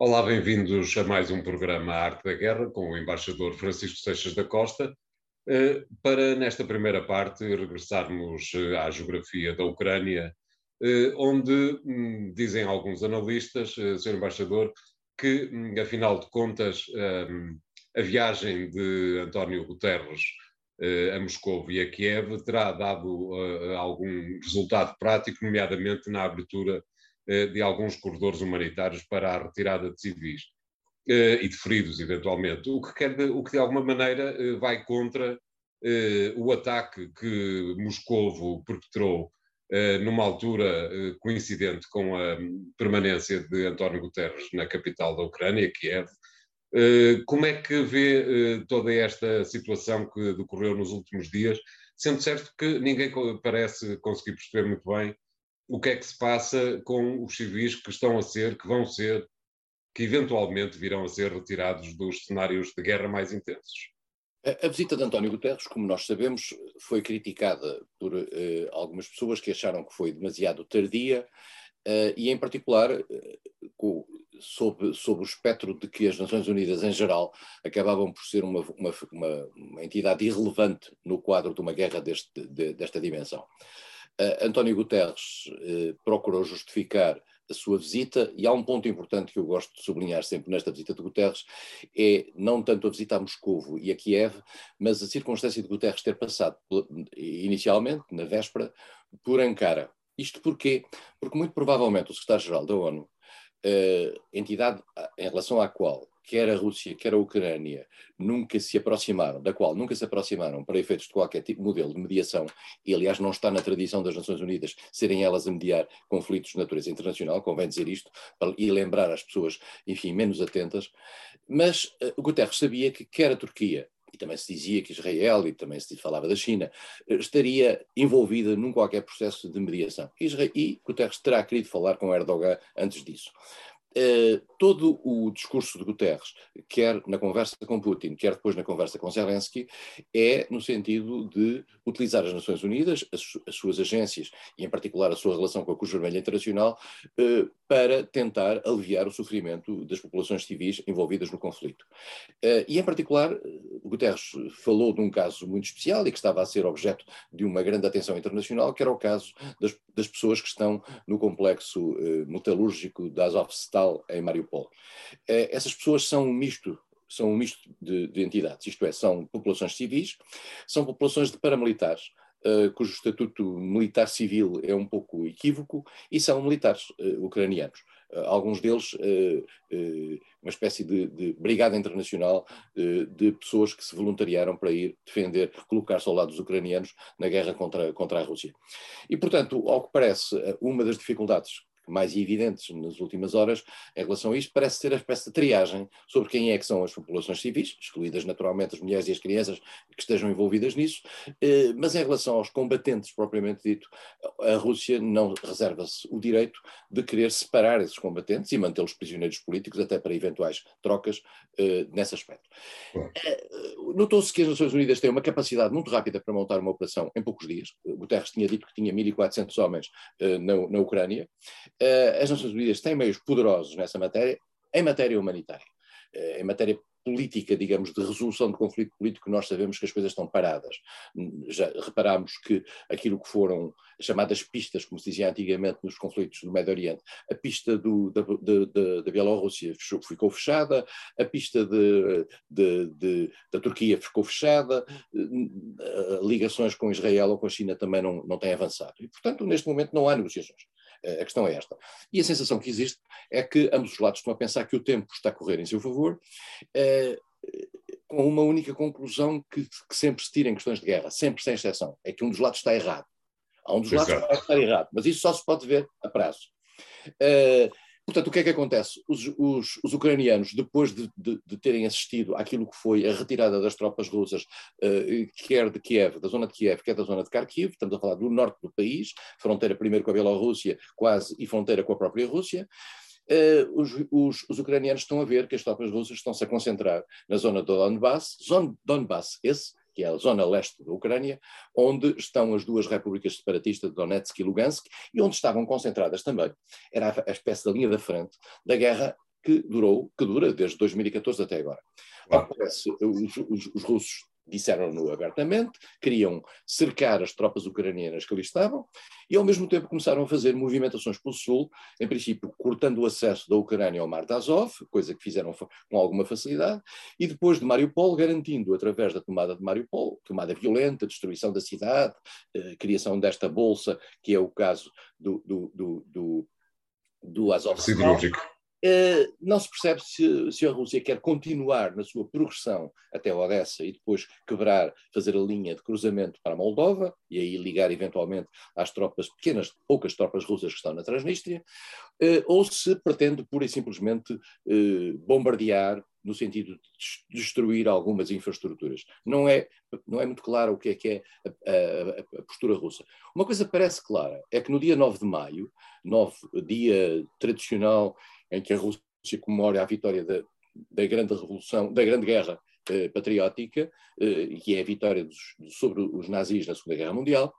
Olá, bem-vindos a mais um programa Arte da Guerra com o embaixador Francisco Seixas da Costa. Eh, para, nesta primeira parte, regressarmos eh, à geografia da Ucrânia, eh, onde hum, dizem alguns analistas, Sr. Embaixador, que, hum, afinal de contas, hum, a viagem de António Guterres a Moscou e a Kiev terá dado algum resultado prático, nomeadamente na abertura de alguns corredores humanitários para a retirada de civis e de feridos, eventualmente, o que, quer, o que de alguma maneira vai contra o ataque que Moscovo perpetrou numa altura coincidente com a permanência de António Guterres na capital da Ucrânia, Kiev, eh, como é que vê eh, toda esta situação que decorreu nos últimos dias, sendo certo que ninguém parece conseguir perceber muito bem o que é que se passa com os civis que estão a ser, que vão ser, que eventualmente virão a ser retirados dos cenários de guerra mais intensos? A visita de António Guterres, como nós sabemos, foi criticada por uh, algumas pessoas que acharam que foi demasiado tardia uh, e, em particular, uh, sob, sob o espectro de que as Nações Unidas, em geral, acabavam por ser uma, uma, uma, uma entidade irrelevante no quadro de uma guerra deste, de, desta dimensão. António Guterres uh, procurou justificar a sua visita, e há um ponto importante que eu gosto de sublinhar sempre nesta visita de Guterres, é não tanto a visita a Moscou e a Kiev, mas a circunstância de Guterres ter passado inicialmente, na véspera, por Ankara. Isto porquê? Porque muito provavelmente o secretário-geral da ONU uh, entidade em relação à qual quer a Rússia, quer a Ucrânia, nunca se aproximaram, da qual nunca se aproximaram para efeitos de qualquer tipo de modelo de mediação, e aliás não está na tradição das Nações Unidas serem elas a mediar conflitos de natureza internacional, convém dizer isto, e lembrar as pessoas, enfim, menos atentas, mas uh, Guterres sabia que quer a Turquia, e também se dizia que Israel, e também se falava da China, eh, estaria envolvida num qualquer processo de mediação. Israel, e Guterres terá querido falar com Erdogan antes disso. Uh, todo o discurso de Guterres, quer na conversa com Putin, quer depois na conversa com Zelensky, é no sentido de utilizar as Nações Unidas, as, as suas agências e, em particular, a sua relação com a Cruz Vermelha Internacional, uh, para tentar aliviar o sofrimento das populações civis envolvidas no conflito. Uh, e, em particular, Guterres falou de um caso muito especial e que estava a ser objeto de uma grande atenção internacional, que era o caso das, das pessoas que estão no complexo metalúrgico da Azovstal em Mariupol. Eh, essas pessoas são um misto são um misto de, de, entidades, isto é, são populações civis, são populações de paramilitares, uh, cujo estatuto militar-civil é um pouco equívoco, e são militares uh, ucranianos. Alguns deles, uma espécie de, de brigada internacional de pessoas que se voluntariaram para ir defender, colocar soldados ucranianos na guerra contra, contra a Rússia. E, portanto, ao que parece, uma das dificuldades mais evidentes nas últimas horas em relação a isto, parece ser a espécie de triagem sobre quem é que são as populações civis, excluídas naturalmente as mulheres e as crianças que estejam envolvidas nisso, eh, mas em relação aos combatentes propriamente dito, a Rússia não reserva-se o direito de querer separar esses combatentes e mantê-los prisioneiros políticos até para eventuais trocas eh, nesse aspecto. Eh, notou-se que as Nações Unidas têm uma capacidade muito rápida para montar uma operação em poucos dias. Guterres tinha dito que tinha 1.400 homens na, na Ucrânia. Eh, as Nações Unidas têm meios poderosos nessa matéria, em matéria humanitária. Eh, em matéria política, digamos, de resolução de conflito político, nós sabemos que as coisas estão paradas. Já reparámos que aquilo que foram chamadas pistas, como se dizia antigamente nos conflitos do Médio Oriente, a pista do, da, da, Bielorrússia ficou fechada, a pista de, de, de, da Turquia ficou fechada, eh, ligações com Israel ou com a China também não, não têm avançado. E, portanto, neste momento não há negociações. A questão é esta. E a sensação que existe é que ambos os lados estão a pensar que o tempo está a correr em seu favor, eh, com uma única conclusão que, que, sempre se tira em questões de guerra, sempre sem exceção, é que um dos lados está errado. Há um dos Exato. lados que está errado, mas isso só se pode ver a prazo. Uh, Portanto, o que é que acontece? Os, os, os ucranianos, depois de, de, de, terem assistido àquilo que foi a retirada das tropas russas, uh, quer de Kiev, da zona de Kiev, quer da zona de Kharkiv, estamos a falar do norte do país, fronteira primeiro com a Bielorrússia, quase, e fronteira com a própria Rússia, uh, os, os, os, ucranianos estão a ver que as tropas russas estão-se a concentrar na zona do Donbass, zona Donbass, esse que é a zona leste da Ucrânia, onde estão as duas repúblicas separatistas de Donetsk e Lugansk, e onde estavam concentradas também, era a espécie da linha da frente da guerra que durou, que dura desde 2014 até agora. Claro. Os, os, os russos disseram-no abertamente, queriam cercar as tropas ucranianas que ali estavam, e ao mesmo tempo começaram a fazer movimentações pelo sul, em princípio cortando o acesso da Ucrânia ao Mar de Azov, coisa que fizeram com alguma facilidade, e depois de Mariupol garantindo, através da tomada de Mariupol, tomada violenta, destruição da cidade, eh, criação desta bolsa, que é o caso do, do, do, do, do Azov. Siderúrgico. Uh, não se percebe se, se, a Rússia quer continuar na sua progressão até Odessa e depois quebrar, fazer a linha de cruzamento para a Moldova e aí ligar eventualmente às tropas, pequenas, poucas tropas russas que estão na Transnistria, uh, ou se pretende pura e simplesmente uh, bombardear no sentido de destruir algumas infraestruturas. Não é, não é muito claro o que é que é a, a, a, postura russa. Uma coisa parece clara, é que no dia 9 de maio, 9, dia tradicional em que a Rússia comemora a vitória da, da grande revolução, da grande guerra eh, patriótica, eh, que é a vitória dos, sobre os nazis na Segunda Guerra Mundial,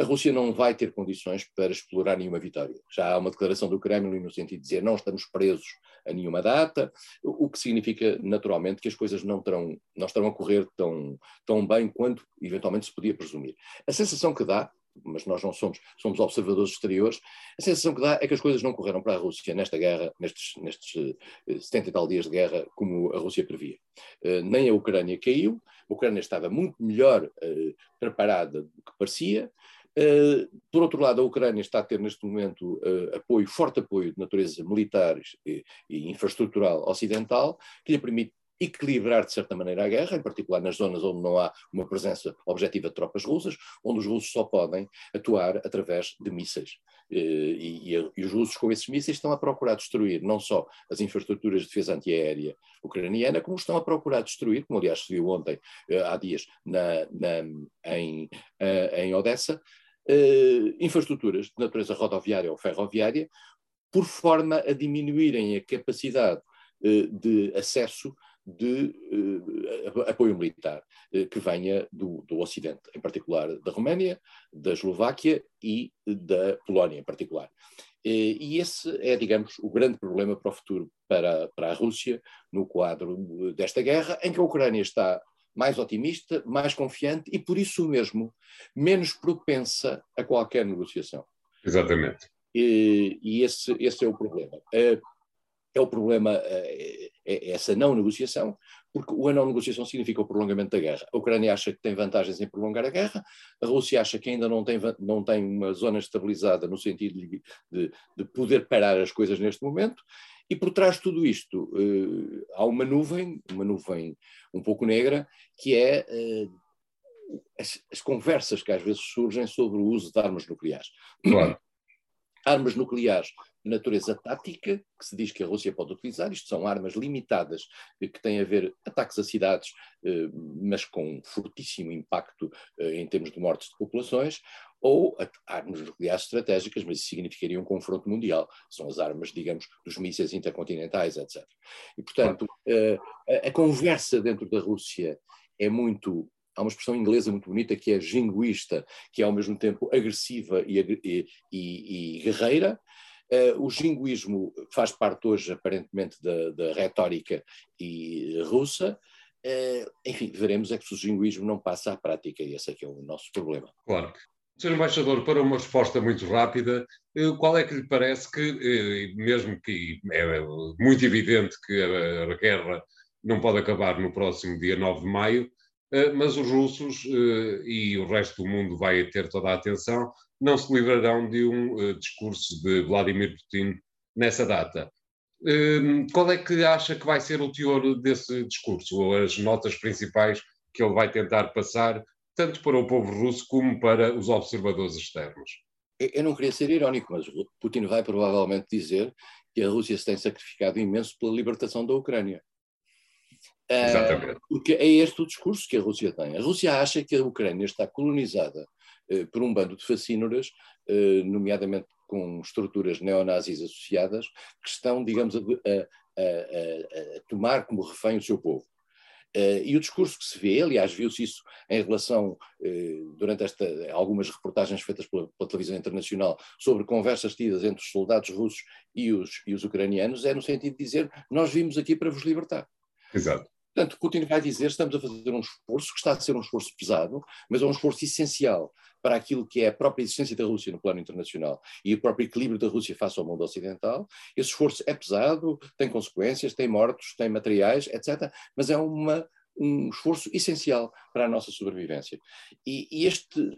a Rússia não vai ter condições para explorar nenhuma vitória. Já há uma declaração do Kremlin no sentido de dizer não estamos presos a nenhuma data, o que significa naturalmente que as coisas não, terão, não estarão a correr tão, tão bem quanto eventualmente se podia presumir. A sensação que dá mas nós não somos, somos observadores exteriores, a sensação que dá é que as coisas não correram para a Rússia nesta guerra, nestes, nestes 70 eh, e tal dias de guerra, como a Rússia previa. Uh, nem a Ucrânia caiu, a Ucrânia estava muito melhor uh, preparada do que parecia. Por outro lado, a Ucrânia está a ter neste momento apoio, forte apoio de natureza militar e infraestrutural ocidental, que lhe permite equilibrar de certa maneira a guerra, em particular nas zonas onde não há uma presença objetiva de tropas russas, onde os russos só podem atuar através de mísseis. Eh, e, e, e, os russos, com esses mísseis, estão a procurar destruir não só as infraestruturas de defesa antiaérea ucraniana, como estão a procurar destruir, como aliás se viu ontem, eh, há dias, na, na, em, eh, em Odessa, infraestruturas de natureza rodoviária ou ferroviária, por forma a diminuírem a capacidade de acesso de uh, apoio militar uh, que venha do, do Ocidente, em particular da Roménia, da Eslováquia e da Polónia, em particular. Uh, e esse é, digamos, o grande problema para o futuro para, para a Rússia no quadro desta guerra, em que a Ucrânia está mais otimista, mais confiante e, por isso mesmo, menos propensa a qualquer negociação. Exatamente. E, e esse, esse é o problema. É o problema, é, é essa não negociação, porque a não negociação significa o prolongamento da guerra. A Ucrânia acha que tem vantagens em prolongar a guerra, a Rússia acha que ainda não tem, não tem uma zona estabilizada no sentido de, de, de poder parar as coisas neste momento, e por trás de tudo isto uh, há uma nuvem, uma nuvem um pouco negra, que é uh, as, as, conversas que às vezes surgem sobre o uso de armas nucleares. Claro. Armas nucleares de natureza tática, que se diz que a Rússia pode utilizar, isto são armas limitadas que têm a ver ataques a cidades, eh, mas com fortíssimo impacto eh, em termos de mortes de populações, ou armas nucleares estratégicas, mas isso significaria um confronto mundial. São as armas, digamos, dos mísseis intercontinentais, etc. E, portanto, eh, a conversa dentro da Rússia é muito há uma expressão inglesa muito bonita que é jinguista, que é ao mesmo tempo agressiva e, e, e, guerreira, Uh, o jinguismo faz parte hoje, aparentemente, da, da retórica e russa. Uh, enfim, veremos é que se o jinguismo não passa à prática, e esse é que é o nosso problema. Claro. Sr. Embaixador, para uma resposta muito rápida, eh, qual é que lhe parece que, mesmo que é muito evidente que a guerra não pode acabar no próximo dia 9 de maio, mas os russos e o resto do mundo vai ter toda a atenção, não se livrarão de um uh, discurso de Vladimir Putin nessa data. Uh, qual é que acha que vai ser o teor desse discurso, ou as notas principais que ele vai tentar passar, tanto para o povo russo como para os observadores externos? Eu não queria ser irónico, mas Putin vai provavelmente dizer que a Rússia se tem sacrificado imenso pela libertação da Ucrânia. Ah, Exatamente. Uh, porque é este o discurso que a Rússia tem. A Rússia acha que a Ucrânia está colonizada eh, por um bando de facínoras, eh, nomeadamente com estruturas neonazis associadas, que estão, digamos, a, a, a, a tomar como refém o seu povo. Uh, e o discurso que se vê, aliás, viu-se isso em relação, uh, durante esta, algumas reportagens feitas pela, pela, televisão internacional, sobre conversas tidas entre os soldados russos e os, e os ucranianos, é no sentido de dizer: nós vimos aqui para vos libertar. Exato. Portanto, Putin vai dizer: estamos a fazer um esforço que está a ser um esforço pesado, mas é um esforço essencial para aquilo que é a própria existência da Rússia no plano internacional e o próprio equilíbrio da Rússia face ao mundo ocidental. Esse esforço é pesado, tem consequências, tem mortos, tem materiais, etc. Mas é uma, um esforço essencial para a nossa sobrevivência. E, e este,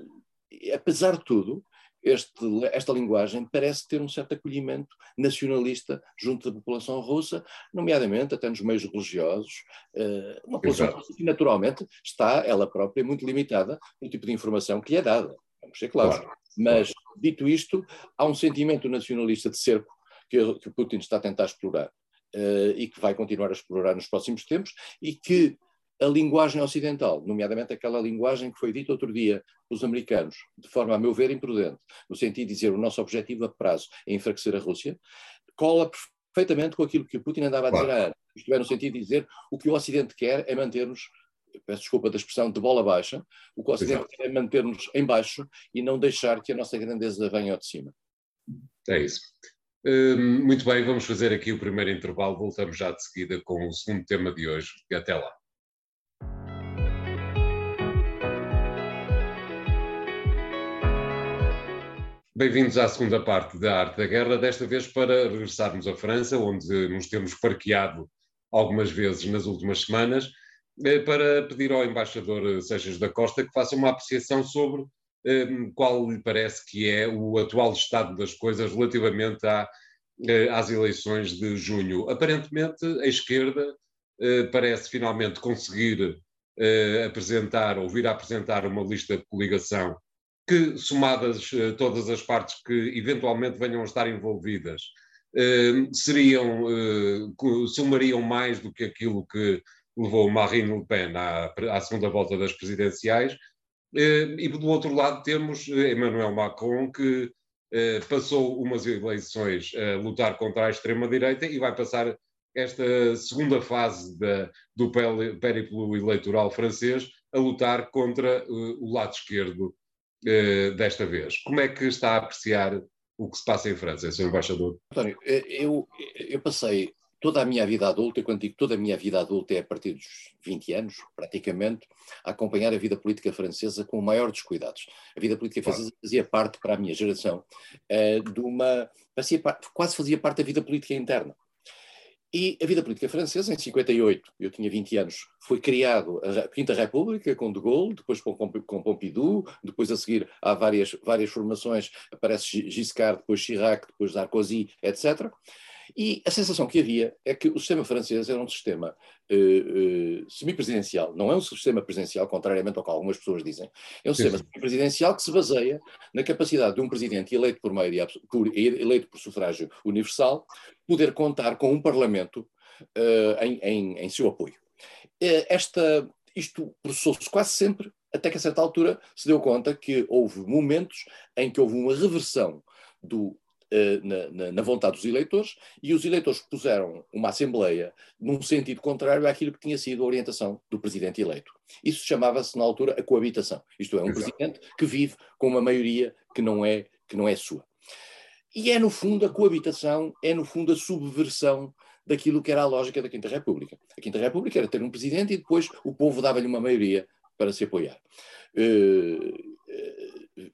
apesar de tudo, este, esta linguagem parece ter um certo acolhimento nacionalista junto da população russa, nomeadamente até nos meios religiosos, uh, uma população russa que naturalmente está, ela própria, muito limitada no tipo de informação que lhe é dada, vamos ser claros. Claro. Mas, dito isto, há um sentimento nacionalista de cerco que, que Putin está a tentar explorar uh, e que vai continuar a explorar nos próximos tempos e que a linguagem ocidental, nomeadamente aquela linguagem que foi dita outro dia pelos americanos, de forma, a meu ver, imprudente, no sentido de dizer o nosso objetivo a prazo é enfraquecer a Rússia, cola perfeitamente com aquilo que o Putin andava a dizer há anos. Isto é, no sentido de dizer o que o Ocidente quer é manter-nos, peço desculpa da expressão, de bola baixa, o que o Ocidente quer é manter-nos em baixo e não deixar que a nossa grandeza venha ao de cima. É isso. Hum, muito bem, vamos fazer aqui o primeiro intervalo. Voltamos já de seguida com o segundo tema de hoje. E até lá. Bem-vindos à segunda parte da Arte da Guerra, desta vez para regressarmos à França, onde nos temos parqueado algumas vezes nas últimas semanas, eh, para pedir ao embaixador Seixas da Costa que faça uma apreciação sobre eh, qual lhe parece que é o atual estado das coisas relativamente à, eh, às eleições de junho. Aparentemente, a esquerda parece finalmente conseguir apresentar, ou vir a apresentar uma lista de coligação que, somadas uh, todas as partes que eventualmente venham a estar envolvidas, uh, seriam, uh, somariam mais do que aquilo que levou Marine Le Pen à, à segunda volta das presidenciais. e do outro lado temos Emmanuel Macron, que passou umas eleições a lutar contra a extrema-direita e vai passar esta segunda fase da, do périplo eleitoral francês a lutar contra o lado esquerdo desta vez. Como é que está a apreciar o que se passa em França, Sr. Embaixador? António, eh, eu, eu passei toda a minha vida adulta, e quando digo toda a minha vida adulta é a partir dos 20 anos, praticamente, a acompanhar a vida política francesa com o maior dos cuidados. A vida política francesa claro. fazia parte, para a minha geração, uh, de uma. Fazia, quase fazia parte da vida política interna. E a vida política francesa, em 58, eu tinha 20 anos, foi criado a Quinta República com De Gaulle, depois com, com Pompidou, depois a seguir há várias, várias formações, aparece Giscard, depois Chirac, depois Sarkozy, etc. E a sensação que havia é que o sistema francês era um sistema uh, uh, semipresidencial, não é um sistema presidencial, contrariamente ao que algumas pessoas dizem, é um sistema presidencial que se baseia na capacidade de um presidente eleito por maioria, por, eleito por sufrágio universal, poder contar com um parlamento uh, em, em, em, seu apoio. Esta, isto processou-se quase sempre, até que a certa altura se deu conta que houve momentos em que houve uma reversão do na, na, na, vontade dos eleitores e os eleitores puseram uma Assembleia num sentido contrário àquilo que tinha sido a orientação do presidente eleito. Isso chamava-se, na altura, a coabitação. Isto é, um Exato. presidente que vive com uma maioria que não é, que não é sua. E é, no fundo, a coabitação, é, no fundo, a subversão daquilo que era a lógica da Quinta República. A Quinta República era ter um presidente e depois o povo dava-lhe uma maioria para se apoiar. Uh,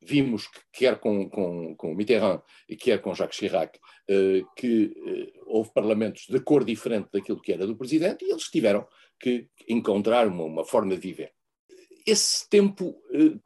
vimos que, quer com, com, com Mitterrand e quer com Jacques Chirac, uh, que uh, houve parlamentos de cor diferente daquilo que era do presidente e eles tiveram que encontrar uma, uma forma de viver. Esse tempo uh,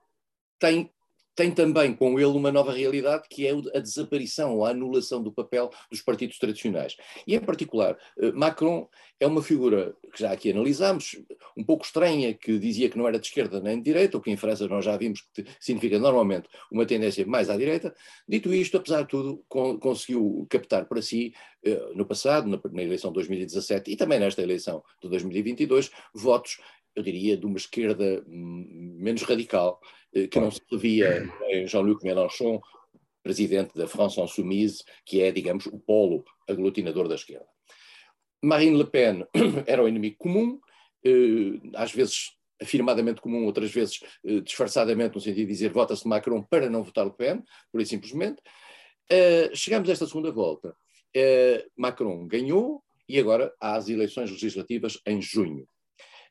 tem tem também com ele uma nova realidade que é a desaparição a anulação do papel dos partidos tradicionais. E, em particular, eh, Macron é uma figura que já aqui analisámos, um pouco estranha, que dizia que não era de esquerda nem de direita, o que em França nós já vimos que significa normalmente uma tendência mais à direita. Dito isto, apesar de tudo, conseguiu captar para si, eh, no passado, na eleição de 2017 e também nesta eleição de 2022, votos eu diria, de uma esquerda hum, menos radical, eh, que não se via em Jean-Luc Mélenchon, presidente da France Insoumise, que é, digamos, o polo aglutinador da esquerda. Marine Le Pen era o inimigo comum às vezes afirmadamente comum, outras vezes disfarçadamente, no sentido de dizer vota-se Macron para não votar Le Pen, por e simplesmente. chegamos a esta segunda volta. Macron ganhou e agora há as eleições legislativas em junho.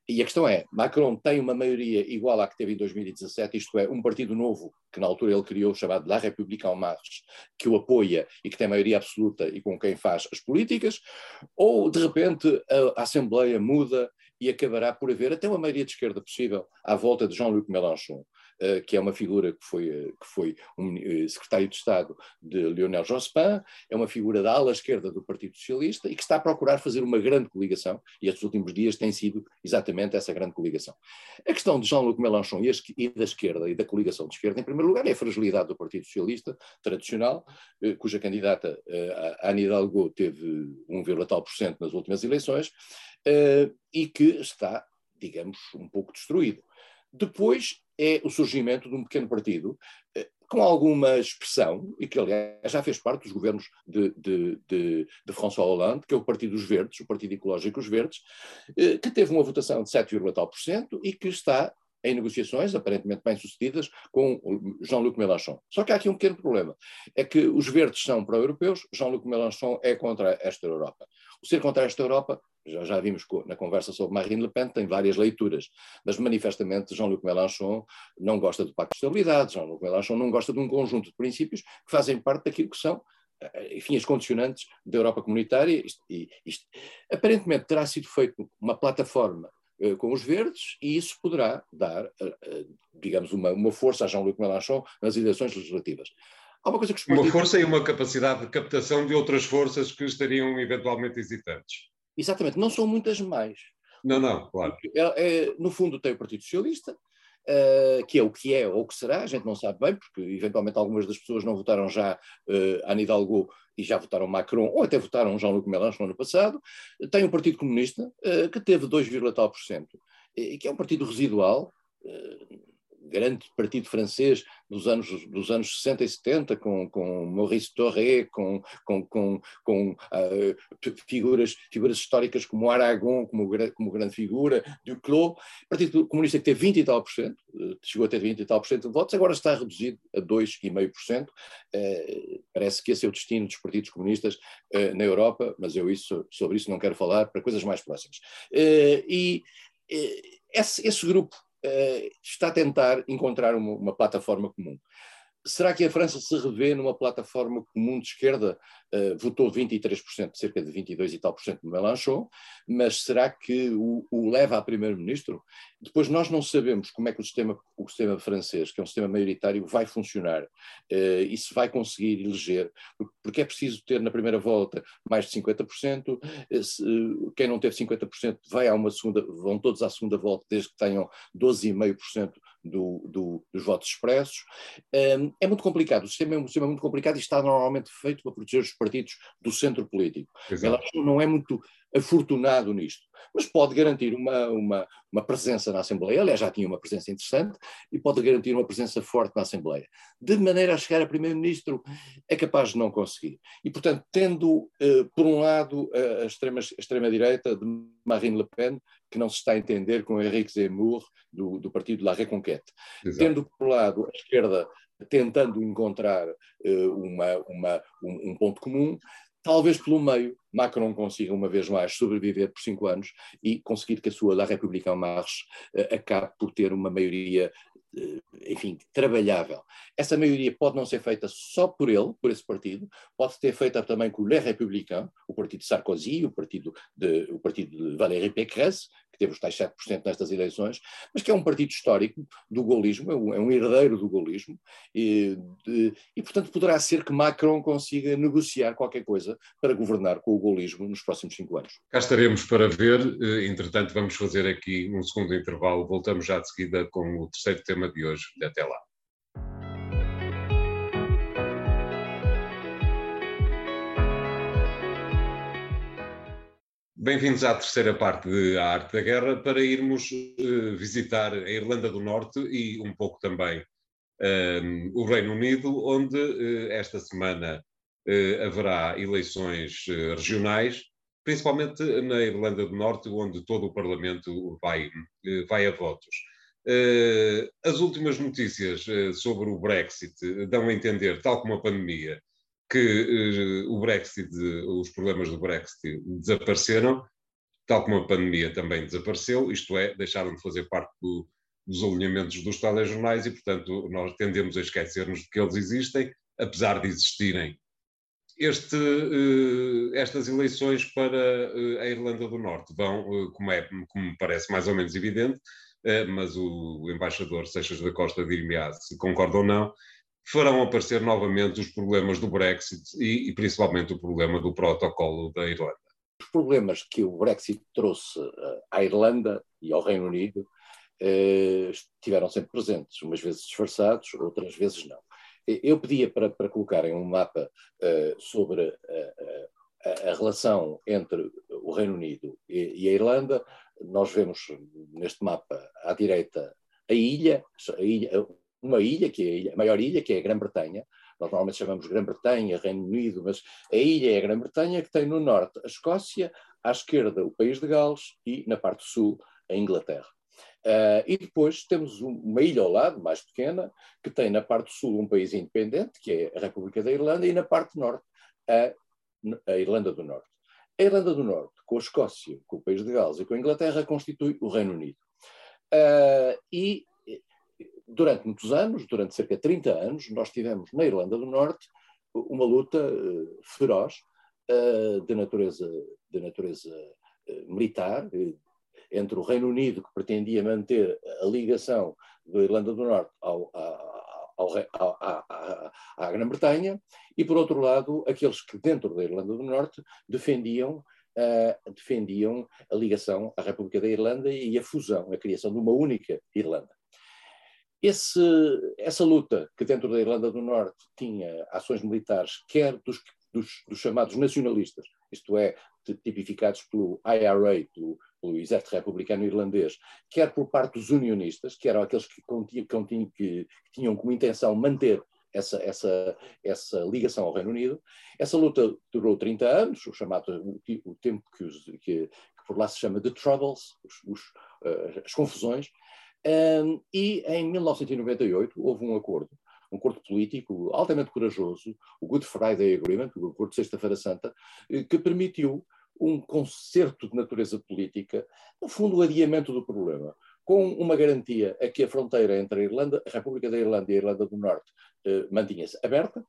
E a questão é, Macron tem uma maioria igual à que teve em 2017, isto é, um partido novo, que na altura ele criou, chamado La République en Marche, que o apoia e que tem maioria absoluta e com quem faz as políticas, ou de repente a, Assembleia muda e acabará por haver até uma maioria de esquerda possível à volta de Jean-Luc Mélenchon. Eh, que é uma figura que foi, eh, que foi um eh, secretário de Estado de Lionel Jospin, é uma figura da ala esquerda do Partido Socialista e que está a procurar fazer uma grande coligação, e estes últimos dias tem sido exatamente essa grande coligação. A questão de Jean-Luc Mélenchon e da esquerda e da coligação de esquerda, em primeiro lugar, é a fragilidade do Partido Socialista tradicional, cuja candidata, Anne Hidalgo, teve 1, tal por cento nas últimas eleições, e que está, digamos, um pouco destruído. Depois é o surgimento de um pequeno partido eh, com alguma expressão, e que aliás já fez parte dos governos de, de, de, de François Hollande, que é o Partido dos Verdes, o Partido Ecológico dos Verdes, eh, que teve uma votação de 7, tal por cento e que está em negociações, aparentemente bem-sucedidas, com Jean-Luc Mélenchon. Só que há aqui um pequeno problema. É que os verdes são pró-europeus, Jean-Luc Mélenchon é contra esta Europa. O ser contra esta Europa já, já vimos na conversa sobre Marine Le Pen, tem várias leituras, mas manifestamente Jean-Luc Mélenchon não gosta do Pacto de Estabilidade, Jean-Luc Mélenchon não gosta de um conjunto de princípios que fazem parte daquilo que são eh, enfim, as condicionantes da Europa comunitária. Isto, isto, aparentemente terá sido feito uma plataforma com os verdes e isso poderá dar, uh, uh, digamos, uma, uma força a Jean-Luc Mélenchon nas eleições legislativas. Há uma coisa que Uma força e uma capacidade de captação de outras forças que estariam eventualmente hesitantes. Exatamente, não são muitas mais. Não, não, claro. É, é, no fundo tem o Partido Socialista, uh, que é o que é ou o que será, a gente não sabe bem, porque eventualmente algumas das pessoas não votaram já uh, Anne Hidalgo e já votaram Macron, ou até votaram Jean-Luc Mélenchon no ano passado. Tem o Partido Comunista, uh, que teve 2, tal por cento, e que é um partido residual, grande partido francês dos anos, dos anos 60 e 70, com, com Maurice Torré, com, com, com, com uh, figuras, figuras históricas como Aragon, como, como grande figura, Duclos, Partido Comunista que teve 20 e tal por cento, eh, chegou a ter 20 e tal por cento de votos, agora está reduzido a 2,5%. Uh, parece que esse é o destino dos partidos comunistas uh, na Europa, mas eu isso, sobre isso não quero falar, para coisas mais próximas. E esse, esse grupo está a tentar encontrar uma, uma plataforma comum. Será que a França se revê numa plataforma comum de esquerda? Uh, votou 23%, cerca de 22 e tal por cento de Mélenchon, mas será que o, o leva a primeiro-ministro? Depois nós não sabemos como é que o sistema, o sistema francês, que é um sistema maioritário, vai funcionar uh, e se vai conseguir eleger, porque é preciso ter na primeira volta mais de 50%, uh, se, quem não teve 50% vai a uma segunda, vão todos à segunda volta desde que tenham 12,5% do, do, dos votos expressos. Um, é muito complicado, o sistema é um sistema muito complicado e está normalmente feito para proteger os partidos do centro político. Ela não é muito afortunado nisto, mas pode garantir uma, uma, uma presença na Assembleia, aliás já tinha uma presença interessante, e pode garantir uma presença forte na Assembleia. De maneira a chegar a Primeiro-Ministro é capaz de não conseguir. E, portanto, tendo, uh, por um lado, a extrema-direita extrema de Marine Le Pen, que não se está a entender com Henrique Zemmour, do, do partido La Reconquête. Exato. Tendo, por um lado, a esquerda tentando encontrar uh, uma, uma, um, um ponto comum, talvez pelo meio Macron consiga uma vez mais sobreviver por cinco anos e conseguir que a sua La République en Marche uh, acabe por ter uma maioria enfim, trabalhável. Essa maioria pode não ser feita só por ele, por esse partido, pode ser feita também com Les Républicains, o partido de Sarkozy, o partido de, o partido de Valérie Pécresse, teve os tais 7% nestas eleições, mas que é um partido histórico do golismo, é um, é um herdeiro do golismo, e, de, e, portanto poderá ser que Macron consiga negociar qualquer coisa para governar com o golismo nos próximos cinco anos. Cá estaremos para ver, eh, entretanto vamos fazer aqui um segundo intervalo, voltamos já de seguida com o terceiro tema de hoje. Até lá. Bem-vindos à terceira parte de A Arte da Guerra para irmos uh, visitar a Irlanda do Norte e um pouco também uh, o Reino Unido, onde uh, esta semana haverá eleições regionais principalmente na Irlanda do Norte, onde todo o Parlamento vai, vai a votos. As últimas notícias sobre o Brexit dão a entender, tal como a pandemia, que o Brexit, os problemas do Brexit desapareceram, tal como a pandemia também desapareceu, isto é, deixaram de fazer parte do, dos alinhamentos dos telejornais e, portanto, nós tendemos a esquecermos de que eles existem, apesar de existirem. Este, uh, estas eleições para uh, a Irlanda do Norte vão, como, é, como parece mais ou menos evidente, mas o embaixador Seixas da Costa dir-me-á se concorda ou não, farão aparecer novamente os problemas do Brexit e, e principalmente o problema do protocolo da Irlanda. Os problemas que o Brexit trouxe à Irlanda e ao Reino Unido estiveram sempre presentes, umas vezes disfarçados, outras vezes não. Eu pedia para, para colocarem um mapa uh, sobre a, a, a, relação entre o Reino Unido e, e, a Irlanda. Nós vemos neste mapa à direita a ilha, a ilha uma ilha, que é a, ilha, a maior ilha, que é a Grã-Bretanha. Nós normalmente chamamos Grã-Bretanha, Reino Unido, mas a ilha é a Grã-Bretanha, que tem no norte a Escócia, à esquerda o País de Gales e na parte sul a Inglaterra. Uh, e depois temos uma ilha ao lado, mais pequena, que tem na parte sul um país independente, que é a República da Irlanda, e na parte norte a, a Irlanda do Norte. A Irlanda do Norte, com a Escócia, com o país de Gales e com a Inglaterra, constitui o Reino Unido. Uh, e durante muitos anos, durante cerca de 30 anos, nós tivemos na Irlanda do Norte uma luta uh, feroz de natureza, de natureza militar, entre o Reino Unido, que pretendia manter a ligação da Irlanda do Norte ao, ao, ao, à, à Grã-Bretanha, e, por outro lado, aqueles que, dentro da Irlanda do Norte, defendiam, uh, defendiam a ligação à República da Irlanda e a fusão, a criação de uma única Irlanda. Esse, essa luta, que dentro da Irlanda do Norte tinha ações militares, quer dos, dos, dos chamados nacionalistas, isto é, tipificados pelo IRA, pelo pelo exército republicano irlandês, quer por parte dos unionistas, que eram aqueles que, continham, que, que tinham como intenção manter essa, essa, essa ligação ao Reino Unido. Essa luta durou 30 anos, o chamado o, o tempo que, os, que, que, por lá se chama The Troubles, os, os, uh, as confusões, e em 1998 houve um acordo, um acordo político altamente corajoso, o Good Friday Agreement, o acordo de Sexta-feira Santa, eh, que permitiu um concerto de natureza política, no fundo, o adiamento do problema, com uma garantia a que a fronteira entre a, Irlanda, a República da Irlanda e a Irlanda do Norte eh, mantinha-se aberta,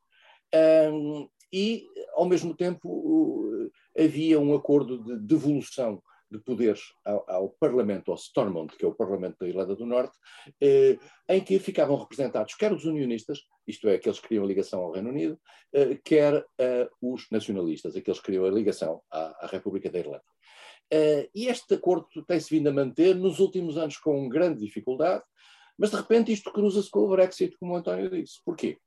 um, e, ao mesmo tempo, uh, havia um acordo de devolução de poderes ao, ao, Parlamento, ao Stormont, que é o Parlamento da Irlanda do Norte, eh, em que ficavam representados quer os unionistas, isto é, aqueles que queriam a ligação ao Reino Unido, eh, quer eh, os nacionalistas, aqueles que queriam a ligação à, à República da Irlanda. Eh, e este acordo tem-se vindo a manter nos últimos anos com grande dificuldade, mas de repente isto cruza-se com o Brexit, como o António disse. Porquê?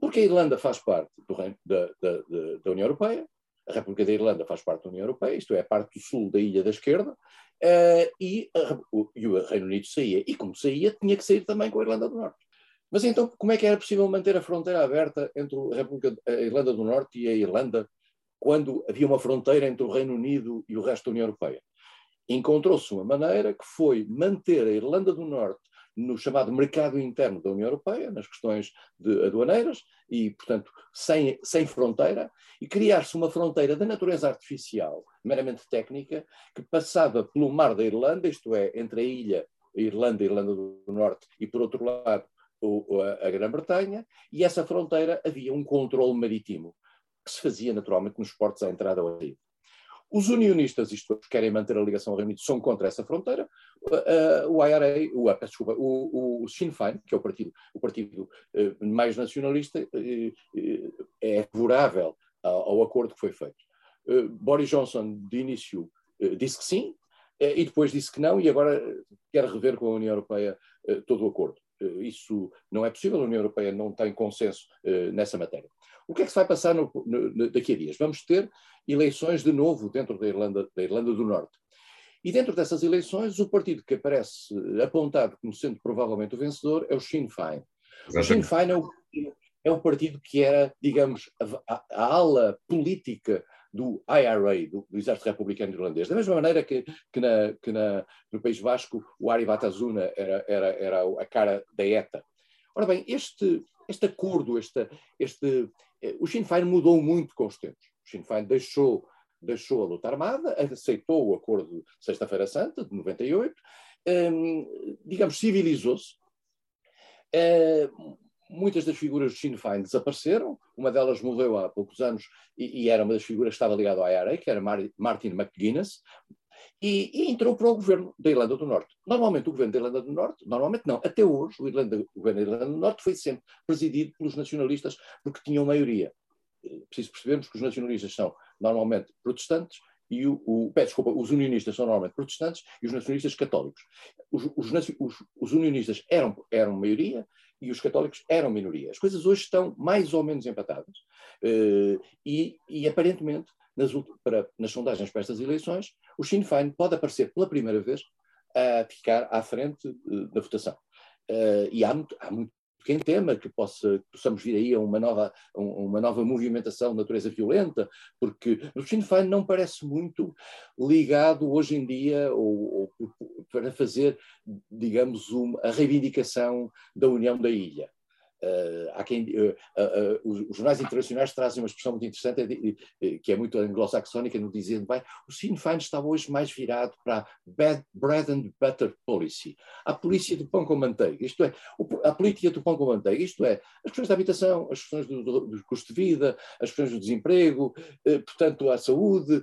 Porque a Irlanda faz parte do, da, da, da União Europeia, a República da Irlanda faz parte da União Europeia, isto é, a parte do sul da ilha da esquerda, uh, e, a, o, e, o, Reino Unido saía. E como saía, tinha que sair também com a Irlanda do Norte. Mas então, como é que era possível manter a fronteira aberta entre a, República, a Irlanda do Norte e a Irlanda quando havia uma fronteira entre o Reino Unido e o resto da União Europeia? Encontrou-se uma maneira que foi manter a Irlanda do Norte no chamado mercado interno da União Europeia, nas questões de aduaneiras, e, portanto, sem, sem fronteira, e criar-se uma fronteira de natureza artificial, meramente técnica, que passava pelo mar da Irlanda, isto é, entre a ilha, Irlanda e Irlanda do Norte, e por outro lado, o, a, Grã-Bretanha, e essa fronteira havia um controle marítimo, que se fazia naturalmente nos portos à entrada ao rio. Os unionistas, isto que querem manter a ligação ao Reino Unido, são contra essa fronteira. Uh, o IRA, o, uh, desculpa, o, o, Sinn Féin, que é o partido, o partido uh, mais nacionalista, é favorável ao, ao, acordo que foi feito. Boris Johnson, de início, disse que sim, e depois disse que não, e agora quer rever com a União Europeia todo o acordo. Isso não é possível, a União Europeia não tem consenso nessa matéria. O que é que se vai passar no, no, daqui a dias? Vamos ter eleições de novo dentro da Irlanda, da Irlanda do Norte. E dentro dessas eleições, o partido que aparece apontado como sendo provavelmente o vencedor é o Sinn Féin. Exatamente. O Sinn Féin é o, é o partido que era, digamos, a, a, a ala política do IRA, do, do, Exército Republicano Irlandês, da mesma maneira que, que, na, que na, no País Vasco o Ari Batazuna era, era, era a cara da ETA. Ora bem, este, este acordo, este, este, eh, o Sinn Féin mudou muito com os tempos. O Sinn Féin deixou, deixou a luta armada, aceitou o acordo de Sexta-feira Santa, de 98, um, digamos, civilizou-se. Uh, muitas das figuras do Sinn Féin desapareceram, uma delas morreu há poucos anos e, e era uma das figuras que estava ligada ao IRA, que era Martin McGuinness, e, e, entrou para o governo da Irlanda do Norte. Normalmente o governo da Irlanda do Norte, normalmente não, até hoje o, Irlanda, o governo da Irlanda do Norte foi sempre presidido pelos nacionalistas porque tinham maioria. Eh, preciso percebermos que os nacionalistas são normalmente protestantes e o, o peço desculpa, os unionistas são normalmente protestantes e os nacionalistas católicos. Os, os, os, os unionistas eram, eram maioria e os católicos eram minoria. As coisas hoje estão mais ou menos empatadas uh, e, e, aparentemente, nas, para, nas sondagens para estas eleições, o Sinn Féin pode aparecer pela primeira vez a ficar à frente uh, da votação. Uh, e há, há muito quem tema que possa, possamos vir aí a uma nova, uma nova movimentação de natureza violenta, porque o Sinn Féin não parece muito ligado hoje em dia ou, ou para fazer, digamos, uma, a reivindicação da união da ilha. Uh, quem, uh, uh, os, jornais internacionais trazem uma expressão muito interessante, que é muito anglo-saxónica, no dizendo, bem, o Sinn Féin está hoje mais virado para bad, bread and butter policy, a polícia do pão com manteiga, isto é, a política do pão com manteiga, isto é, as questões da habitação, as questões do, do, do custo de vida, as questões do desemprego, portanto, a saúde,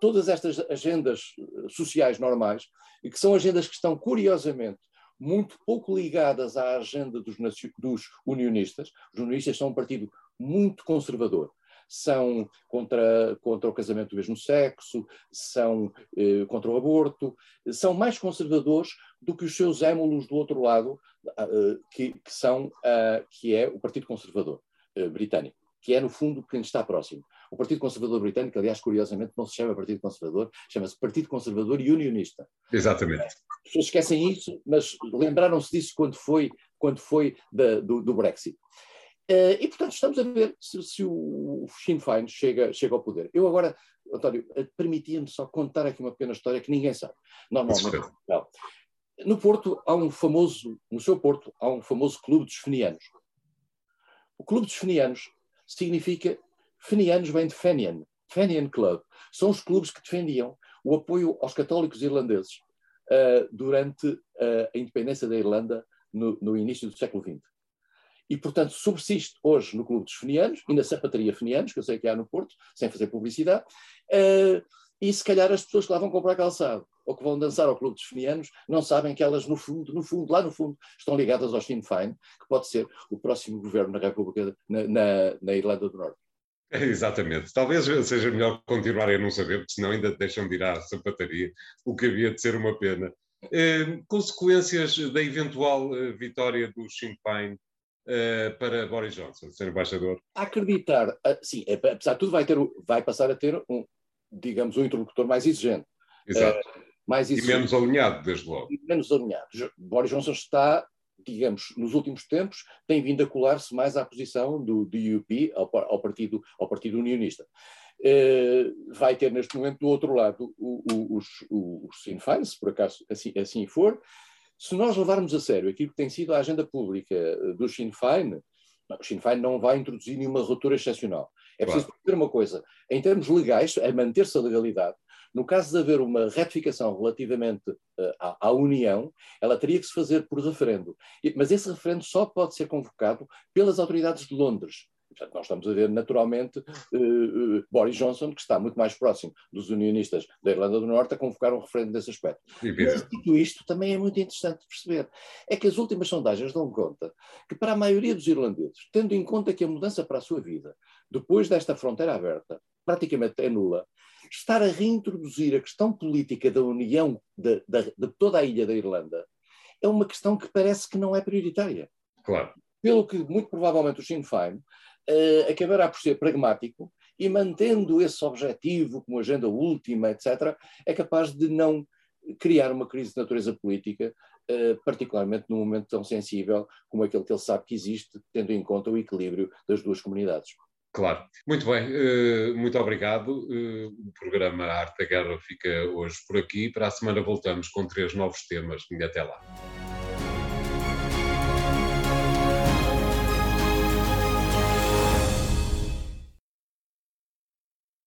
todas estas agendas sociais normais, que são agendas que estão, curiosamente, muito pouco ligadas à agenda dos, dos unionistas. Os unionistas são um partido muito conservador são contra, contra o casamento do mesmo sexo, são eh, contra o aborto, são mais conservadores do que os seus émulos do outro lado, uh, que, que, são, uh, que é o Partido Conservador uh, Britânico, que é, no fundo, quem está próximo. O Partido Conservador Britânico, aliás, curiosamente, não se chama Partido Conservador, chama-se Partido Conservador e Unionista. Exatamente. As pessoas esquecem isso, mas lembraram-se disso quando foi, quando foi da, do, do, Brexit. Uh, e, portanto, estamos a ver se, se o Sinn Féin chega, chega ao poder. Eu agora, António, eh, permitia-me só contar aqui uma pequena história que ninguém sabe. Normalmente, não. No Porto há um famoso, no seu Porto, há um famoso clube dos fenianos. O clube dos fenianos significa Fenianos vem de Fenian, Fenian Club. São os clubes que defendiam o apoio aos católicos irlandeses uh, durante uh, a independência da Irlanda no, no, início do século XX. E, portanto, subsiste hoje no Clube dos Fenianos e na Sapataria Fenianos, que eu sei que há no Porto, sem fazer publicidade, uh, e se calhar as pessoas que lá vão comprar calçado ou que vão dançar ao Clube dos Fenianos não sabem que elas, no fundo, no fundo, lá no fundo, estão ligadas ao Sinn Féin, que pode ser o próximo governo na República, na, na, na Irlanda do Norte. Exatamente. Talvez seja melhor continuarem a não saber, porque senão ainda deixam de ir à sapataria, o que havia de ser uma pena. Eh, consequências da eventual eh, vitória do Sinn Féin eh, para Boris Johnson, ser embaixador? Acreditar, sim, é, apesar de tudo, vai, ter, vai passar a ter um, digamos, um interlocutor mais exigente. Exato. mais exigente. E menos alinhado, desde logo. E menos alinhado. Boris Johnson está digamos, nos últimos tempos, tem vindo a colar-se mais à posição do, do UP, ao, ao, partido, ao Partido Unionista. Uh, vai ter neste momento do outro lado o, o, os, os Sinn Féin, se por acaso assim, assim for. Se nós levarmos a sério aquilo que tem sido a agenda pública do Sinn Féin, o Sinn Féin não vai introduzir nenhuma ruptura excepcional. É preciso claro. perceber uma coisa, em termos legais, a manter-se a legalidade, no caso de haver uma retificação relativamente uh, à, à, União, ela teria que se fazer por referendo. E, mas esse referendo só pode ser convocado pelas autoridades de Londres. Portanto, nós estamos a ver naturalmente uh, uh, Boris Johnson, que está muito mais próximo dos unionistas da Irlanda do Norte, a convocar um referendo desse aspecto. Mas dito isto, também é muito interessante perceber, é que as últimas sondagens dão conta que para a maioria dos irlandeses, tendo em conta que a mudança para a sua vida, depois desta fronteira aberta, praticamente é nula, estar a reintroduzir a questão política da união de, de, de, toda a ilha da Irlanda é uma questão que parece que não é prioritária. Claro. Pelo que, muito provavelmente, o Sinn Féin uh, acabará por ser pragmático e, mantendo esse objetivo como agenda última, etc., é capaz de não criar uma crise de natureza política, uh, particularmente num momento tão sensível como aquele que ele sabe que existe, tendo em conta o equilíbrio das duas comunidades. Claro. Muito bem, uh, muito obrigado. Uh, o programa Arte da Guerra fica hoje por aqui. Para a semana voltamos com três novos temas. E até lá.